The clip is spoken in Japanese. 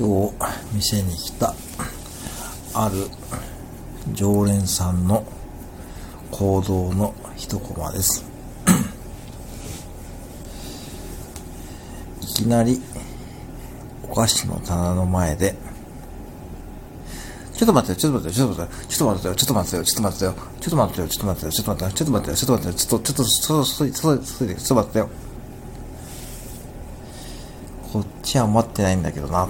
今日店に来たある常連さんの行動の一コマです いきなりお菓子の棚の前でちょっと待ってよ、ちょっと待ってよ、ちょっと待ってよ、ちょっと待ってよ、ちょっと待ってよ、ちょっと待ってよ、ちょっと待ってよ、ちょっと待ってよ、ちょっと待ってよ、ちょっと待ってよ、ちょっと待ってよ、ちょっと、ちょっと、ちょっと、ちょっと、ちょっと、ちょっと、ちょっと待ってよ。こっちは待ってないんだけどな。